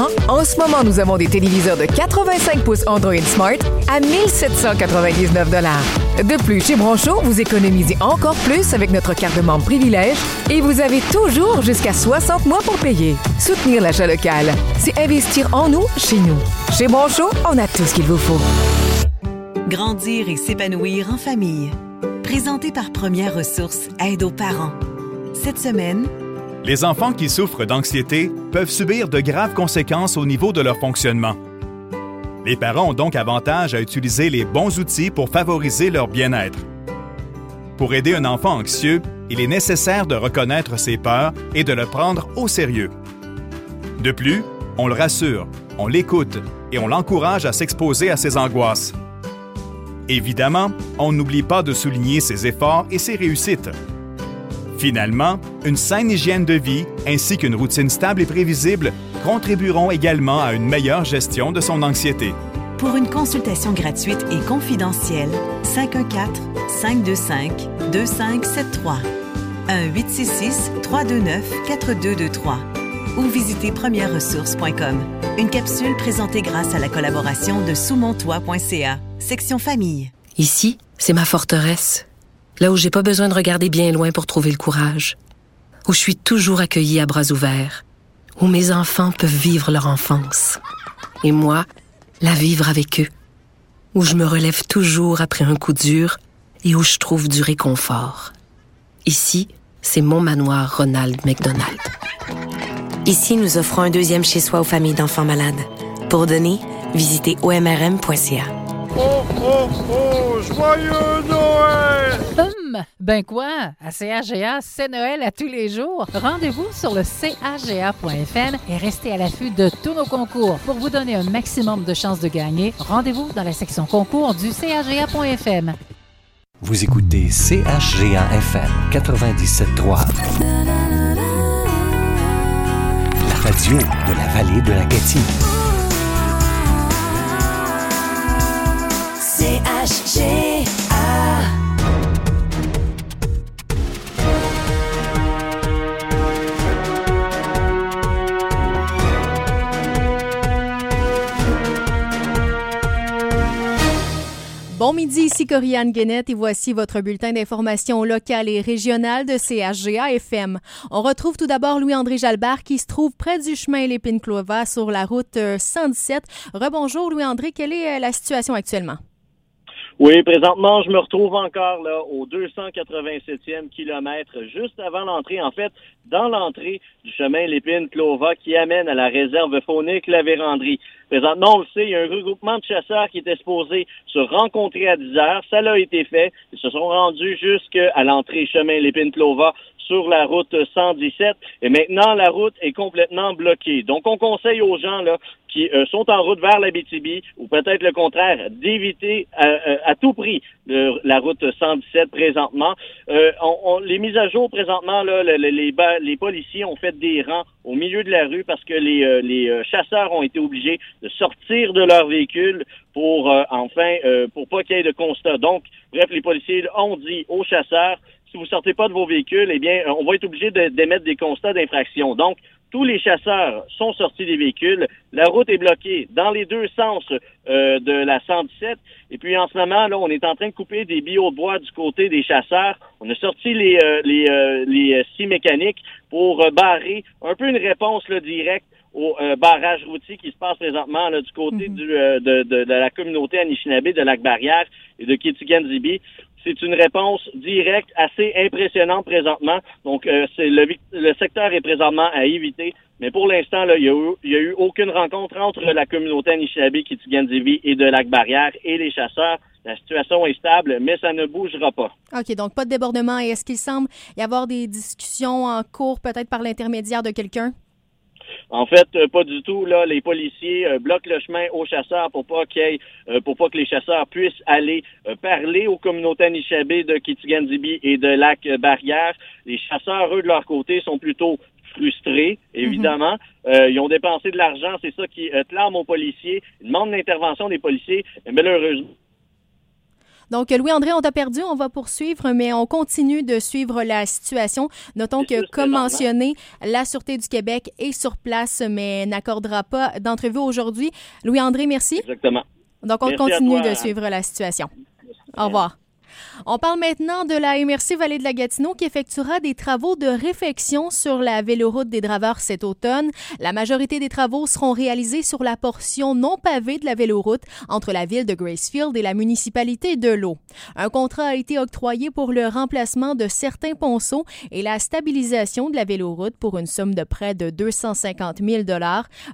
écran, en ce moment, nous avons des téléviseurs de 85 pouces Android Smart à 1799 De plus, chez Broncho, vous économisez encore plus avec notre carte de membre privilège et vous avez toujours jusqu'à 60 mois pour payer. Soutenir l'achat local, c'est investir en nous, chez nous. Chez Broncho, on a tout ce qu'il vous faut. Grandir et s'épanouir en famille. Présenté par Première Ressources Aide aux parents. Cette semaine, les enfants qui souffrent d'anxiété peuvent subir de graves conséquences au niveau de leur fonctionnement. Les parents ont donc avantage à utiliser les bons outils pour favoriser leur bien-être. Pour aider un enfant anxieux, il est nécessaire de reconnaître ses peurs et de le prendre au sérieux. De plus, on le rassure, on l'écoute et on l'encourage à s'exposer à ses angoisses. Évidemment, on n'oublie pas de souligner ses efforts et ses réussites. Finalement, une saine hygiène de vie ainsi qu'une routine stable et prévisible contribueront également à une meilleure gestion de son anxiété. Pour une consultation gratuite et confidentielle, 514-525-2573, 1-866-329-4223 ou visitez premièreressources.com. Une capsule présentée grâce à la collaboration de soumontois.ca, section famille. Ici, c'est ma forteresse là où j'ai pas besoin de regarder bien loin pour trouver le courage, où je suis toujours accueillie à bras ouverts, où mes enfants peuvent vivre leur enfance, et moi, la vivre avec eux, où je me relève toujours après un coup dur et où je trouve du réconfort. Ici, c'est mon manoir Ronald McDonald. Ici, nous offrons un deuxième chez soi aux familles d'enfants malades. Pour donner, visitez omrm.ca. Oh, oh, oh, joyeux Noël! Hum, ben quoi? À CAGA, c'est Noël à tous les jours. Rendez-vous sur le caga.fm et restez à l'affût de tous nos concours. Pour vous donner un maximum de chances de gagner, rendez-vous dans la section concours du caga.fm. Vous écoutez CHGA-FM 97.3. La radio de la vallée de la Gatineau. Bon midi, ici Corianne Guénette et voici votre bulletin d'information locale et régionale de CHGA FM. On retrouve tout d'abord Louis-André Jalbert qui se trouve près du chemin Lépine-Clova sur la route 117. Euh, Rebonjour Louis-André, quelle est euh, la situation actuellement? Oui, présentement, je me retrouve encore là au 287e kilomètre, juste avant l'entrée, en fait, dans l'entrée du chemin Lépine-Clova qui amène à la réserve faunique La Vérandrie. Présentement, on le sait, il y a un regroupement de chasseurs qui était supposé se rencontrer à 10 heures. Ça l'a été fait. Ils se sont rendus jusqu'à l'entrée chemin Lépine-Clova sur la route 117 et maintenant la route est complètement bloquée. Donc on conseille aux gens là qui euh, sont en route vers la BTB ou peut-être le contraire d'éviter euh, euh, à, tout prix la route 117 présentement. Les mises à jour présentement là, les, policiers ont fait des rangs au milieu de la rue parce que les chasseurs ont été obligés de sortir de leur véhicule pour enfin pour pas qu'il y ait de constat. Donc bref, les policiers ont dit aux chasseurs si vous sortez pas de vos véhicules, eh bien, on va être obligé d'émettre des constats d'infraction. Donc, tous les chasseurs sont sortis des véhicules. La route est bloquée dans les deux sens euh, de la 117. Et puis en ce moment, là, on est en train de couper des billots de bois du côté des chasseurs. On a sorti les, euh, les, euh, les scies mécaniques pour barrer un peu une réponse là, directe au barrage routier qui se passe présentement là, du côté mhm. du, de, de, la communauté Anishinaabe de Lac-Barrière et de Kitigan-Zibi c'est une réponse directe, assez impressionnante présentement. Donc, euh, c'est le, secteur est présentement à éviter. Mais pour l'instant, il n'y a, eu, aucune rencontre entre la communauté Anishinaabe, Kitigan-Zibi et de Lac-Barrière et les chasseurs. La situation est stable, mais ça ne bougera pas. OK, donc pas de débordement. Est-ce qu'il semble y avoir des discussions en cours, peut-être par l'intermédiaire de quelqu'un? En fait, euh, pas du tout. Là, les policiers euh, bloquent le chemin aux chasseurs pour pas qu'il euh, pour pas que les chasseurs puissent aller parler aux communautés Anishinaabe de Kitigan-Zibi et de Lac-Barrière. Les chasseurs, eux, de leur côté, sont plutôt frustrés, évidemment. Mhm. ils ont dépensé de l'argent, c'est ça qui clame aux policiers. Ils demandent l'intervention des policiers. Mais malheureusement, Donc, Louis-André, on t'a perdu, on va poursuivre, mais on continue de suivre la situation. Notons que, comme mentionné, la Sûreté du Québec est sur place, mais n'accordera pas d'entrevue aujourd'hui. Louis-André, merci. Exactement. Donc, on Merci continue toi. de suivre la situation. Au revoir. On parle maintenant de la MRC Vallée de la Gatineau qui effectuera des travaux de réfection sur la véloroute des Draveurs cet automne. La majorité des travaux seront réalisés sur la portion non pavée de la véloroute entre la ville de Gracefield et la municipalité de l'eau. Un contrat a été octroyé pour le remplacement de certains ponceaux et la stabilisation de la véloroute pour une somme de près de 250 000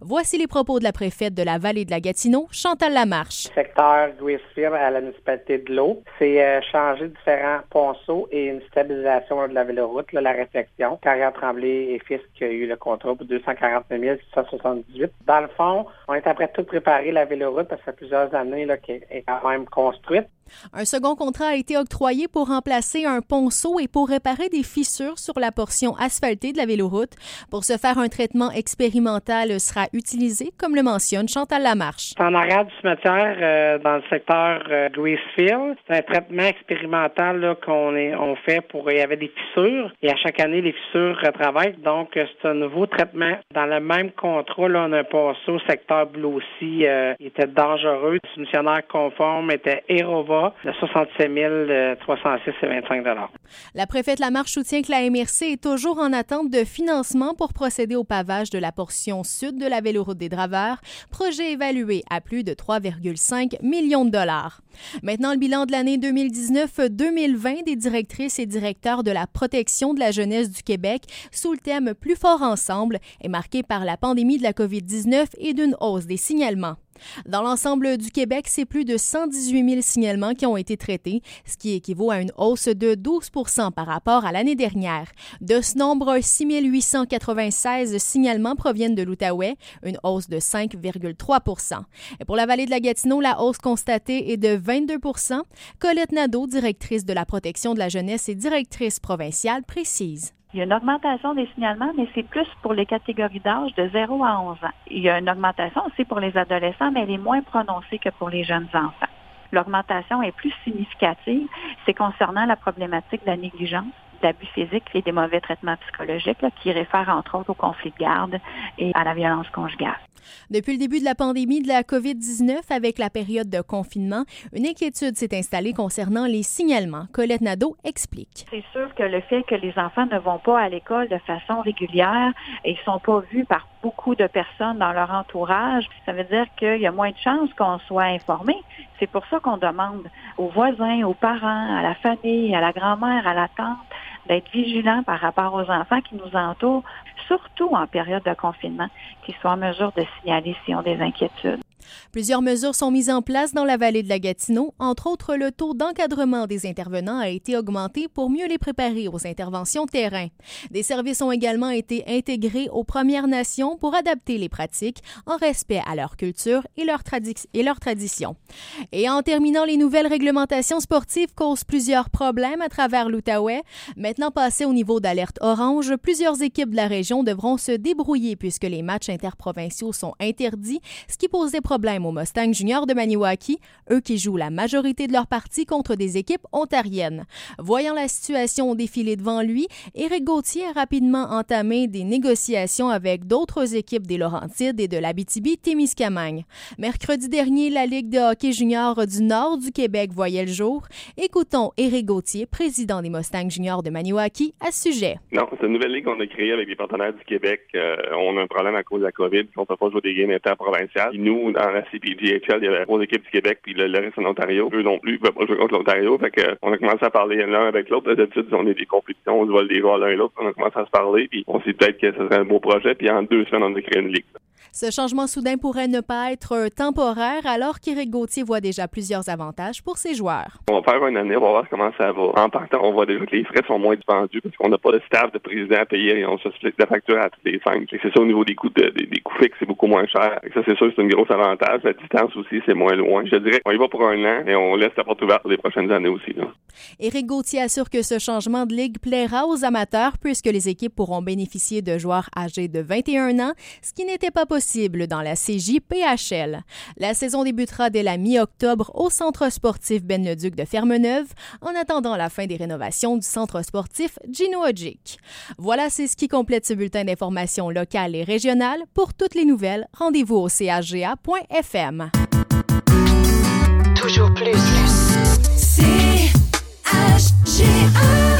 Voici les propos de la préfète de la Vallée de la Gatineau, Chantal Lamarche. secteur Gracefield à la municipalité de l'eau. C'est euh, changer différents ponceaux et une stabilisation de la véloroute, la réflexion. Carrière Tremblay et qui a eu le contrat pour 249 678. Dans le fond, on est après tout préparer la véloroute parce que plusieurs années qu'elle est quand même construite. Un second contrat a été octroyé pour remplacer un ponceau et pour réparer des fissures sur la portion asphaltée de la véloroute. Pour ce faire, un traitement expérimental sera utilisé, comme le mentionne Chantal Lamarche. En arrière du cimetière euh, dans le secteur euh. C'est un traitement expérimental qu'on fait pour il y avait des fissures et à chaque année les fissures retravaillent. Donc euh, c'est un nouveau traitement. Dans le même contrat, on a un ponceau secteur Blue aussi euh, était dangereux. Le conforme était De 67 306 et 25 La préfète Lamarche soutient que la MRC est toujours en attente de financement pour procéder au pavage de la portion sud de la véloroute des Draveurs, projet évalué à plus de 3,5 millions de dollars. Maintenant, le bilan de l'année 2019-2020 des directrices et directeurs de la protection de la jeunesse du Québec sous le thème Plus fort ensemble est marqué par la pandémie de la COVID-19 et d'une hausse des signalements. Dans l'ensemble du Québec, c'est plus de 118 000 signalements qui ont été traités, ce qui équivaut à une hausse de 12 par rapport à l'année dernière. De ce nombre, 6 896 signalements proviennent de l'Outaouais, une hausse de 5,3 Et pour la vallée de la Gatineau, la hausse constatée est de 22% Colette Nadeau, directrice de la protection de la jeunesse et directrice provinciale, précise. Il y a une augmentation des signalements, mais c'est plus pour les catégories d'âge de 0 à 11 ans. Il y a une augmentation aussi pour les adolescents, mais elle est moins prononcée que pour les jeunes enfants. L'augmentation est plus significative. C'est concernant la problématique de la négligence d'abus physiques et des mauvais traitements psychologiques qui réfèrent entre autres au conflit de garde et à la violence conjugale. Depuis le début de la pandémie de la COVID-19, avec la période de confinement, une inquiétude s'est installée concernant les signalements. Colette Nadeau explique. C'est sûr que le fait que les enfants ne vont pas à l'école de façon régulière et ne sont pas vus par beaucoup de personnes dans leur entourage, ça veut dire qu'il y a moins de chances qu'on soit informé. C'est pour ça qu'on demande aux voisins, aux parents, à la famille, à la grand-mère, à la tante, d'être vigilants par rapport aux enfants qui nous entourent, surtout en période de confinement, qu'ils soient en mesure de signaler s'ils ont des inquiétudes. Plusieurs mesures sont mises en place dans la vallée de la Gatineau. Entre autres, le taux d'encadrement des intervenants a été augmenté pour mieux les préparer aux interventions terrain. Des services ont également été intégrés aux Premières Nations pour adapter les pratiques en respect à leur culture et leur, tradi- et leur tradition. Et en terminant, les nouvelles réglementations sportives causent plusieurs problèmes à travers l'Outaouais. Maintenant passé au niveau d'alerte orange, plusieurs équipes de la région devront se débrouiller puisque les matchs interprovinciaux sont interdits, ce qui pose des problèmes aux Mustangs Juniors de Maniwaki, eux qui jouent la majorité de leur partie contre des équipes ontariennes. Voyant la situation défiler devant lui, Éric Gauthier a rapidement entamé des négociations avec d'autres équipes des Laurentides et de l'Abitibi-Témiscamingue. Mercredi dernier, la Ligue de hockey junior du Nord du Québec voyait le jour. Écoutons Éric Gauthier, président des Mustangs Juniors de Maniwaki, à ce sujet. Non, c'est une nouvelle ligue qu'on a créée avec des partenaires du Québec. Euh, on a un problème à cause de la COVID, on ne peut pas jouer des games interprovinciales. Puis nous, dans la CPGHL, il y avait trois équipes du Québec, puis le, reste en Ontario. Eux non plus, ils peuvent pas jouer contre l'Ontario. Fait on a commencé à parler l'un avec l'autre. D'habitude, on est des compétitions, on se vole des joueurs l'un et l'autre. On a commencé à se parler, puis on s'est dit peut-être que ce serait un beau projet. Puis en deux semaines, on a créé une ligue. Ce changement soudain pourrait ne pas être euh, temporaire alors qu'Éric Gauthier voit déjà plusieurs avantages pour ses joueurs. On va faire une année, on va voir comment ça va. En partant, on voit déjà que les frais sont moins dispendus parce qu'on n'a pas de staff de président à payer et on se split la facture à toutes les cinq. C'est ça au niveau des coûts de- des, des coûts fixes, c'est beaucoup moins cher. Ça, c'est sûr, c'est un gros avantage. La distance aussi, c'est moins loin. Je dirais qu'on y va pour un an et on laisse la porte ouverte pour les prochaines années aussi. là. Éric Gauthier assure que ce changement de ligue plaira aux amateurs puisque les équipes pourront bénéficier de joueurs âgés de 21 ans, ce qui n'était pas possible dans la CJPHL. La saison débutera dès la mi-octobre au Centre sportif Ben-le-Duc de Fermeneuve, en attendant la fin des rénovations du Centre sportif Gino Ogic. Voilà, c'est ce qui complète ce bulletin d'information locale et régionale. Pour toutes les nouvelles, rendez-vous au chga.fm. Toujours plus. CHGA